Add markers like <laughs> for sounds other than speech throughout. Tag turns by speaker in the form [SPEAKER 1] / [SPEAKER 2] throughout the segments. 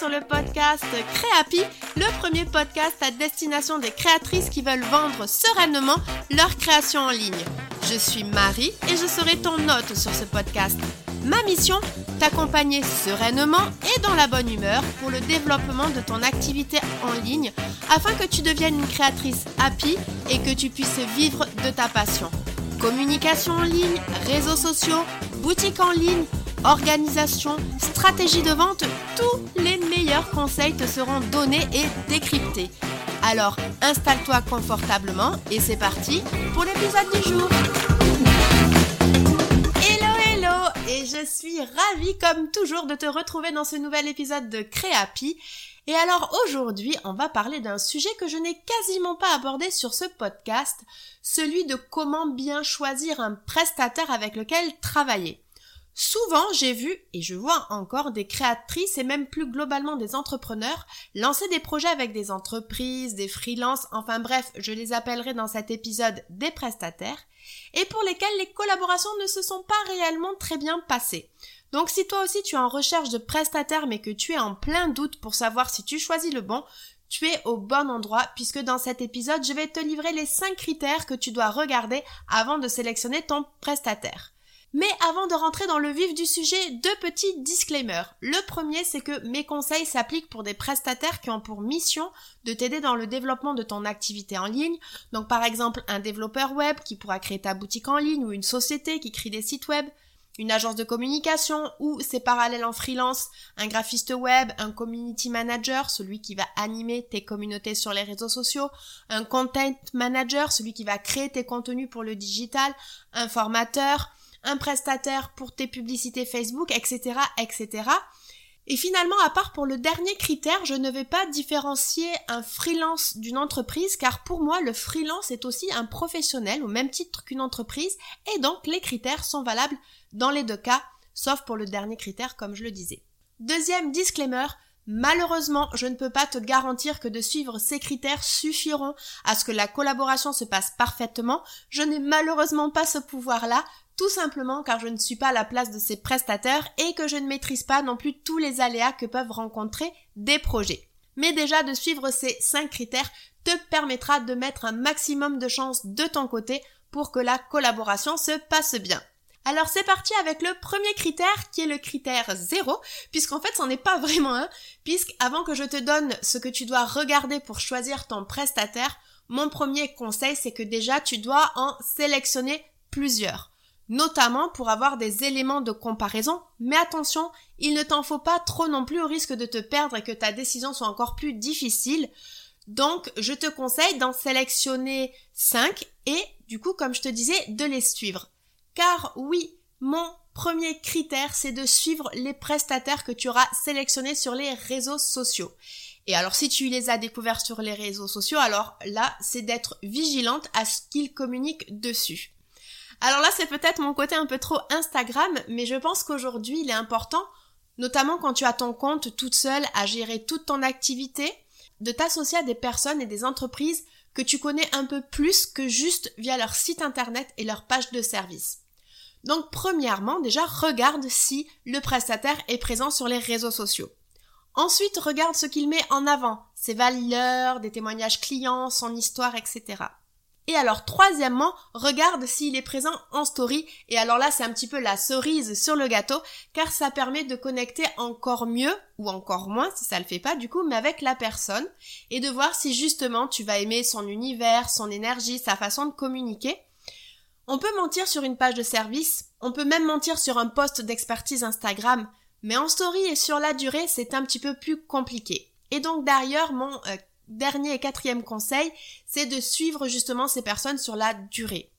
[SPEAKER 1] sur le podcast Créapi, le premier podcast à destination des créatrices qui veulent vendre sereinement leur création en ligne. Je suis Marie et je serai ton hôte sur ce podcast. Ma mission T'accompagner sereinement et dans la bonne humeur pour le développement de ton activité en ligne afin que tu deviennes une créatrice happy et que tu puisses vivre de ta passion. Communication en ligne, réseaux sociaux, boutique en ligne, organisation, stratégie de vente, tous les meilleurs conseils te seront donnés et décryptés. Alors installe-toi confortablement et c'est parti pour l'épisode du jour. Je suis ravie comme toujours de te retrouver dans ce nouvel épisode de Créapi. Et alors aujourd'hui on va parler d'un sujet que je n'ai quasiment pas abordé sur ce podcast, celui de comment bien choisir un prestataire avec lequel travailler. Souvent, j'ai vu, et je vois encore, des créatrices et même plus globalement des entrepreneurs lancer des projets avec des entreprises, des freelances, enfin bref, je les appellerai dans cet épisode des prestataires, et pour lesquels les collaborations ne se sont pas réellement très bien passées. Donc si toi aussi tu es en recherche de prestataires mais que tu es en plein doute pour savoir si tu choisis le bon, tu es au bon endroit puisque dans cet épisode je vais te livrer les 5 critères que tu dois regarder avant de sélectionner ton prestataire. Mais avant de rentrer dans le vif du sujet, deux petits disclaimers. Le premier, c'est que mes conseils s'appliquent pour des prestataires qui ont pour mission de t'aider dans le développement de ton activité en ligne. Donc par exemple, un développeur web qui pourra créer ta boutique en ligne ou une société qui crée des sites web, une agence de communication ou ses parallèles en freelance, un graphiste web, un community manager, celui qui va animer tes communautés sur les réseaux sociaux, un content manager, celui qui va créer tes contenus pour le digital, un formateur, un prestataire pour tes publicités Facebook, etc., etc. Et finalement, à part pour le dernier critère, je ne vais pas différencier un freelance d'une entreprise car pour moi, le freelance est aussi un professionnel au même titre qu'une entreprise et donc les critères sont valables dans les deux cas, sauf pour le dernier critère comme je le disais. Deuxième disclaimer, Malheureusement, je ne peux pas te garantir que de suivre ces critères suffiront à ce que la collaboration se passe parfaitement. Je n'ai malheureusement pas ce pouvoir-là, tout simplement car je ne suis pas à la place de ces prestataires et que je ne maîtrise pas non plus tous les aléas que peuvent rencontrer des projets. Mais déjà de suivre ces 5 critères te permettra de mettre un maximum de chances de ton côté pour que la collaboration se passe bien. Alors c'est parti avec le premier critère qui est le critère 0, puisqu'en fait c'en est pas <laughs> vraiment un, puisque avant que je te donne ce que tu dois regarder pour choisir ton prestataire, mon premier conseil c'est que déjà tu dois en sélectionner plusieurs notamment pour avoir des éléments de comparaison, mais attention, il ne t'en faut pas trop non plus au risque de te perdre et que ta décision soit encore plus difficile. Donc, je te conseille d'en sélectionner 5 et, du coup, comme je te disais, de les suivre. Car oui, mon premier critère, c'est de suivre les prestataires que tu auras sélectionnés sur les réseaux sociaux. Et alors si tu les as découverts sur les réseaux sociaux, alors là, c'est d'être vigilante à ce qu'ils communiquent dessus. Alors là, c'est peut-être mon côté un peu trop Instagram, mais je pense qu'aujourd'hui, il est important, notamment quand tu as ton compte toute seule à gérer toute ton activité, de t'associer à des personnes et des entreprises que tu connais un peu plus que juste via leur site internet et leur page de service. Donc premièrement, déjà regarde si le prestataire est présent sur les réseaux sociaux. Ensuite, regarde ce qu'il met en avant, ses valeurs, des témoignages clients, son histoire, etc. Et alors troisièmement, regarde s'il est présent en story. Et alors là, c'est un petit peu la cerise sur le gâteau, car ça permet de connecter encore mieux, ou encore moins si ça le fait pas du coup, mais avec la personne, et de voir si justement tu vas aimer son univers, son énergie, sa façon de communiquer. On peut mentir sur une page de service, on peut même mentir sur un post d'expertise Instagram, mais en story et sur la durée, c'est un petit peu plus compliqué. Et donc d'ailleurs, mon euh, dernier et quatrième conseil, c'est de suivre justement ces personnes sur la durée.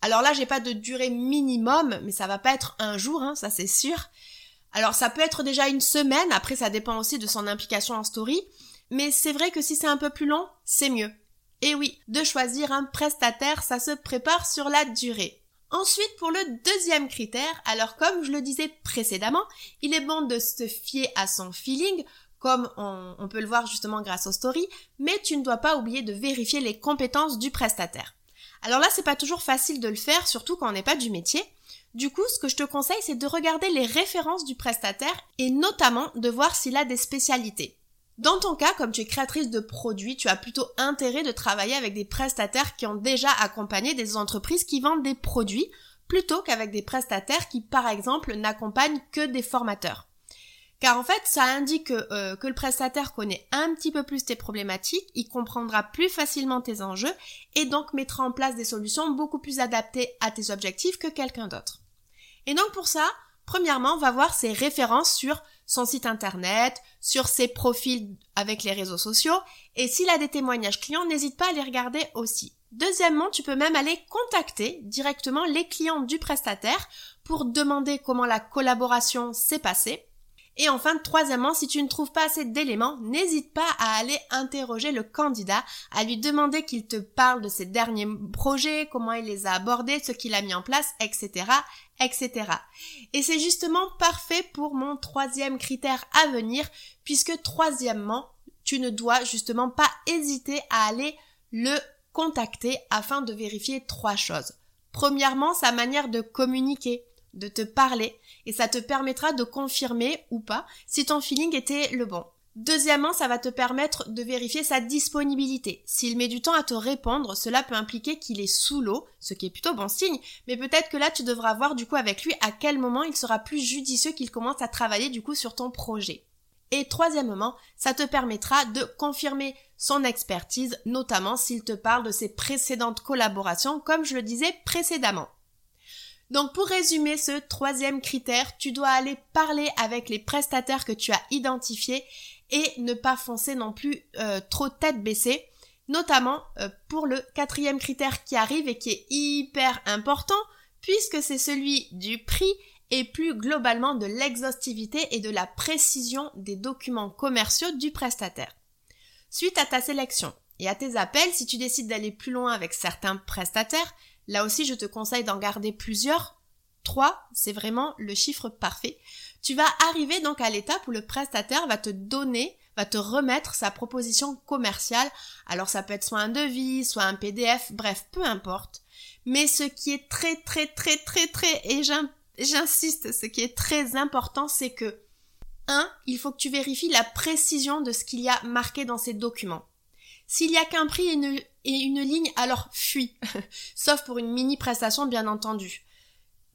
[SPEAKER 1] Alors là, j'ai pas de durée minimum, mais ça va pas être un jour, hein, ça c'est sûr. Alors ça peut être déjà une semaine, après ça dépend aussi de son implication en story, mais c'est vrai que si c'est un peu plus long, c'est mieux. Et oui, de choisir un prestataire, ça se prépare sur la durée. Ensuite, pour le deuxième critère, alors comme je le disais précédemment, il est bon de se fier à son feeling comme on, peut le voir justement grâce aux stories, mais tu ne dois pas oublier de vérifier les compétences du prestataire. Alors là, c'est pas toujours facile de le faire, surtout quand on n'est pas du métier. Du coup, ce que je te conseille, c'est de regarder les références du prestataire et notamment de voir s'il a des spécialités. Dans ton cas, comme tu es créatrice de produits, tu as plutôt intérêt de travailler avec des prestataires qui ont déjà accompagné des entreprises qui vendent des produits plutôt qu'avec des prestataires qui, par exemple, n'accompagnent que des formateurs. Car en fait, ça indique que, euh, que, le prestataire connaît un petit peu plus tes problématiques, il comprendra plus facilement tes enjeux et donc mettra en place des solutions beaucoup plus adaptées à tes objectifs que quelqu'un d'autre. Et donc pour ça, premièrement, on va voir ses références sur son site internet, sur ses profils avec les réseaux sociaux, et s'il a des témoignages clients, n'hésite pas à les regarder aussi. Deuxièmement, tu peux même aller contacter directement les clients du prestataire pour demander comment la collaboration s'est passée et enfin, troisièmement, si tu ne trouves pas assez d'éléments, n'hésite pas à aller interroger le candidat, à lui demander qu'il te parle de ses derniers projets, comment il les a abordés, ce qu'il a mis en place, etc., etc. Et c'est justement parfait pour mon troisième critère à venir, puisque troisièmement, tu ne dois justement pas hésiter à aller le contacter afin de vérifier trois choses. Premièrement, sa manière de communiquer de te parler et ça te permettra de confirmer ou pas si ton feeling était le bon. Deuxièmement, ça va te permettre de vérifier sa disponibilité. S'il met du temps à te répondre, cela peut impliquer qu'il est sous l'eau, ce qui est plutôt bon signe, mais peut-être que là tu devras voir du coup avec lui à quel moment il sera plus judicieux qu'il commence à travailler du coup sur ton projet. Et troisièmement, ça te permettra de confirmer son expertise, notamment s'il te parle de ses précédentes collaborations, comme je le disais précédemment. Donc pour résumer ce troisième critère, tu dois aller parler avec les prestataires que tu as identifiés et ne pas foncer non plus euh, trop tête baissée, notamment euh, pour le quatrième critère qui arrive et qui est hyper important puisque c'est celui du prix et plus globalement de l'exhaustivité et de la précision des documents commerciaux du prestataire. Suite à ta sélection et à tes appels, si tu décides d'aller plus loin avec certains prestataires, Là aussi, je te conseille d'en garder plusieurs. Trois, c'est vraiment le chiffre parfait. Tu vas arriver donc à l'étape où le prestataire va te donner, va te remettre sa proposition commerciale. Alors ça peut être soit un devis, soit un PDF, bref, peu importe. Mais ce qui est très très très très très, et j'insiste, ce qui est très important, c'est que 1. Il faut que tu vérifies la précision de ce qu'il y a marqué dans ces documents. S'il y a qu'un prix et une, ligne, alors fuis. <laughs> Sauf pour une mini prestation, bien entendu.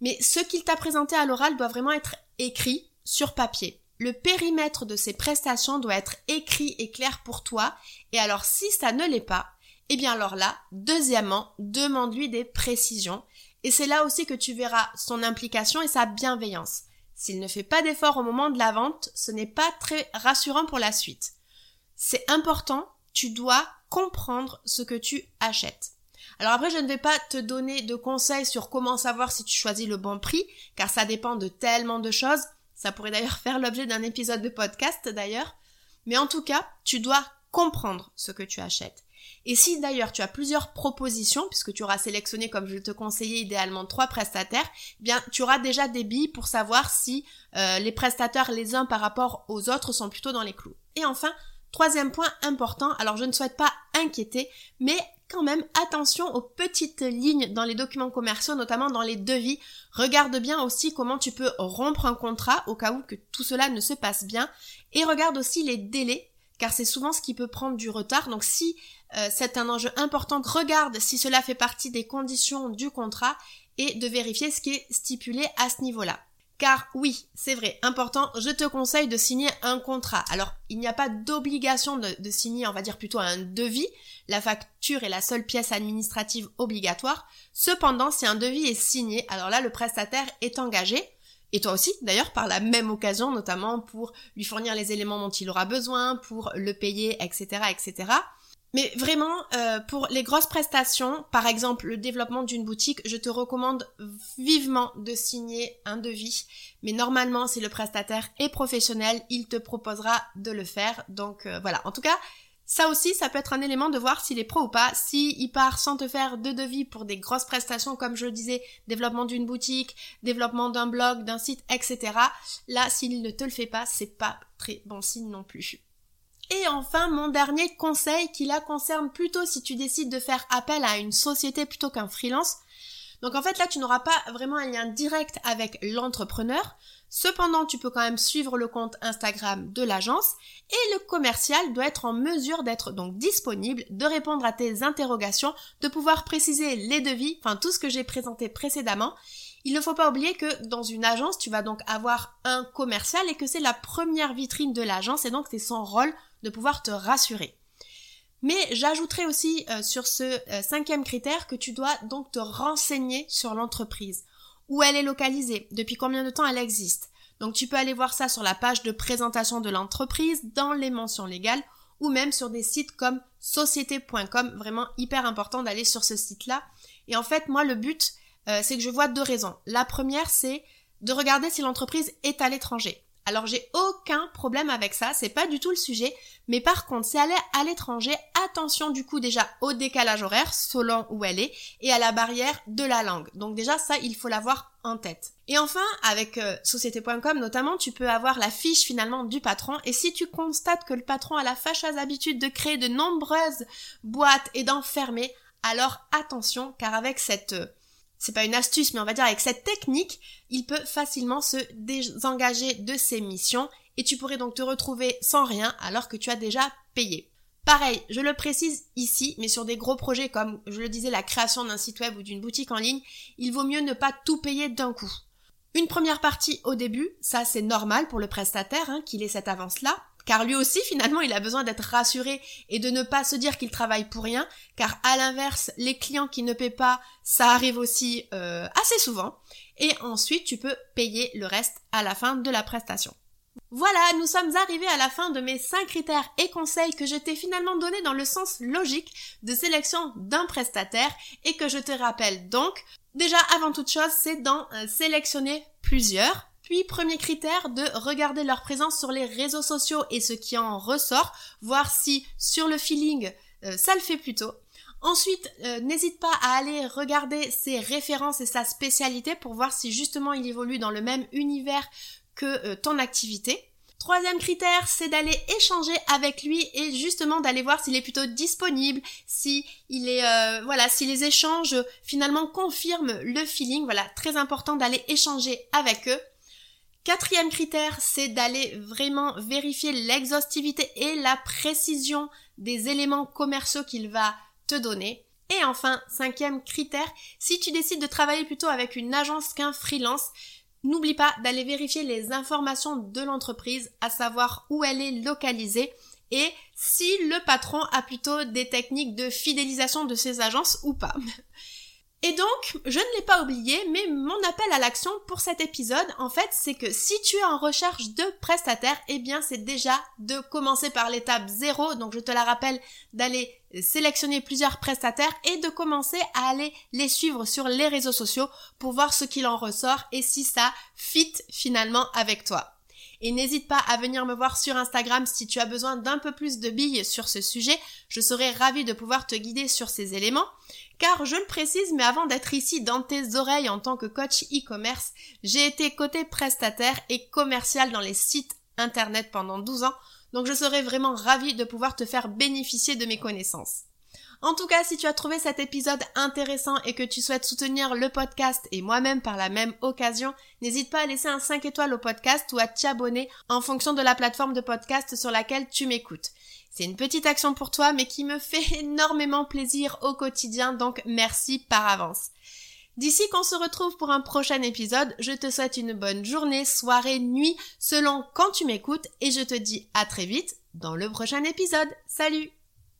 [SPEAKER 1] Mais ce qu'il t'a présenté à l'oral doit vraiment être écrit sur papier. Le périmètre de ces prestations doit être écrit et clair pour toi. Et alors, si ça ne l'est pas, eh bien alors là, deuxièmement, demande-lui des précisions. Et c'est là aussi que tu verras son implication et sa bienveillance. S'il ne fait pas d'effort au moment de la vente, ce n'est pas très rassurant pour la suite. C'est important tu dois comprendre ce que tu achètes. Alors après, je ne vais pas te donner de conseils sur comment savoir si tu choisis le bon prix, car ça dépend de tellement de choses. Ça pourrait d'ailleurs <laughs> faire l'objet d'un épisode de podcast d'ailleurs. Mais en tout cas, tu dois comprendre ce que tu achètes. Et si d'ailleurs tu as plusieurs propositions, puisque tu auras sélectionné, comme je te conseillais, idéalement trois prestataires, eh bien tu auras déjà des billes pour savoir si euh, les prestataires les uns par rapport aux autres sont plutôt dans les clous. Et enfin, Troisième point important, alors je ne souhaite pas inquiéter, mais quand même attention aux petites lignes dans les documents commerciaux, notamment dans les devis. Regarde bien aussi comment tu peux rompre un contrat au cas où que tout cela ne se passe bien. Et regarde aussi les délais, car c'est souvent ce qui peut prendre du retard. Donc si euh, c'est un enjeu important, regarde si cela fait partie des conditions du contrat et de vérifier ce qui est stipulé à ce niveau-là. Car oui, c'est vrai, important, je te conseille de signer un contrat. Alors, il n'y a pas d'obligation de, signer, on va dire plutôt un devis. La facture est la seule pièce administrative obligatoire. Cependant, si un devis est signé, alors là, le prestataire est engagé. Et toi aussi, d'ailleurs, par la même occasion, notamment pour lui fournir les éléments dont il aura besoin, pour le payer, etc., etc. Mais vraiment, euh, pour les grosses prestations, par exemple le développement d'une boutique, je te recommande vivement de signer un devis. Mais normalement, si le prestataire est professionnel, il te proposera de le faire. Donc euh, voilà. En tout cas, ça aussi, ça peut être un élément de voir s'il est pro ou pas. S'il il part sans te faire de devis pour des grosses prestations, comme je le disais, développement d'une boutique, développement d'un blog, d'un site, etc. Là, s'il ne te le fait pas, c'est pas très bon signe non plus. Et enfin, mon dernier conseil qui la concerne plutôt si tu décides de faire appel à une société plutôt qu'un freelance. Donc en fait là, tu n'auras pas vraiment un lien direct avec l'entrepreneur. Cependant, tu peux quand même suivre le compte Instagram de l'agence et le commercial doit être en mesure d'être donc disponible, de répondre à tes interrogations, de pouvoir préciser les devis, enfin tout ce que j'ai présenté précédemment. Il ne faut pas oublier que dans une agence, tu vas donc avoir un commercial et que c'est la première vitrine de l'agence et donc c'est son rôle de pouvoir te rassurer. Mais j'ajouterai aussi euh, sur ce euh, cinquième critère que tu dois donc te renseigner sur l'entreprise où elle est localisée, depuis combien de temps elle existe. Donc tu peux aller voir ça sur la page de présentation de l'entreprise, dans les mentions légales, ou même sur des sites comme société.com, vraiment hyper important d'aller sur ce site-là. Et en fait, moi, le but, euh, c'est que je vois deux raisons. La première, c'est de regarder si l'entreprise est à l'étranger. Alors j'ai aucun problème avec ça, c'est pas du tout le sujet, mais par contre, si elle est à l'étranger, attention du coup déjà au décalage horaire selon où elle est et à la barrière de la langue. Donc déjà ça, il faut l'avoir en tête. Et enfin, avec euh, société.com notamment, tu peux avoir la fiche finalement du patron et si tu constates que le patron a la fâcheuse habitude de créer de nombreuses boîtes et d'en fermer, alors attention car avec cette euh, c'est pas une astuce, mais on va dire avec cette technique, il peut facilement se désengager de ses missions et tu pourrais donc te retrouver sans rien alors que tu as déjà payé. Pareil, je le précise ici, mais sur des gros projets comme, je le disais, la création d'un site web ou d'une boutique en ligne, il vaut mieux ne pas tout payer d'un coup. Une première partie au début, ça c'est normal pour le prestataire hein, qu'il ait cette avance-là, car lui aussi finalement il a besoin d'être rassuré et de ne pas se dire qu'il travaille pour rien, car à l'inverse, les clients qui ne paient pas, ça arrive aussi euh, assez souvent, et ensuite tu peux payer le reste à la fin de la prestation. Voilà, nous sommes arrivés à la fin de mes 5 critères et conseils que je t'ai finalement donnés dans le sens logique de sélection d'un prestataire et que je te rappelle donc, déjà avant toute chose, c'est d'en euh, sélectionner plusieurs puis, premier critère, de regarder leur présence sur les réseaux sociaux et ce qui en ressort, voir si sur le feeling, euh, ça le fait plutôt. Ensuite, euh, n'hésite pas à aller regarder ses références et sa spécialité pour voir si justement il évolue dans le même univers que euh, ton activité. Troisième critère, c'est d'aller échanger avec lui et justement d'aller voir s'il est plutôt disponible, si il est voilà, si les échanges finalement confirment le feeling. Voilà, très important d'aller échanger avec eux. Quatrième critère, c'est d'aller vraiment vérifier l'exhaustivité et la précision des éléments commerciaux qu'il va te donner. Et enfin, cinquième critère, si tu décides de travailler plutôt avec une agence qu'un freelance, n'oublie pas d'aller vérifier les informations de l'entreprise, à savoir où elle est localisée et si le patron a plutôt des techniques de fidélisation de ses agences ou pas. <laughs> Et donc, je ne l'ai pas oublié, mais mon appel à l'action pour cet épisode, en fait, c'est que si tu es en recherche de prestataires, eh bien, c'est déjà de commencer par l'étape 0. Donc, je te la rappelle d'aller sélectionner plusieurs prestataires et de commencer à aller les suivre sur les réseaux sociaux pour voir ce qu'il en ressort et si ça fit finalement avec toi. Et n'hésite pas à venir me voir sur Instagram si tu as besoin d'un peu plus de billes sur ce sujet. Je serai ravie de pouvoir te guider sur ces éléments. Car je le précise, mais avant d'être ici dans tes oreilles en tant que coach e-commerce, j'ai été côté prestataire et commercial dans les sites internet pendant 12 ans, donc je serais vraiment ravie de pouvoir te faire bénéficier de mes connaissances. En tout cas, si tu as trouvé cet épisode intéressant et que tu souhaites soutenir le podcast et moi-même par la même occasion, n'hésite pas à laisser un 5 étoiles au podcast ou à t'abonner en fonction de la plateforme de podcast sur laquelle tu m'écoutes. C'est une petite action pour toi, mais qui me <laughs> fait énormément plaisir au quotidien, donc merci par avance. D'ici qu'on se retrouve pour un prochain épisode, je te souhaite une bonne journée, soirée, nuit, selon quand tu m'écoutes, et je te dis à très vite dans le prochain épisode. Salut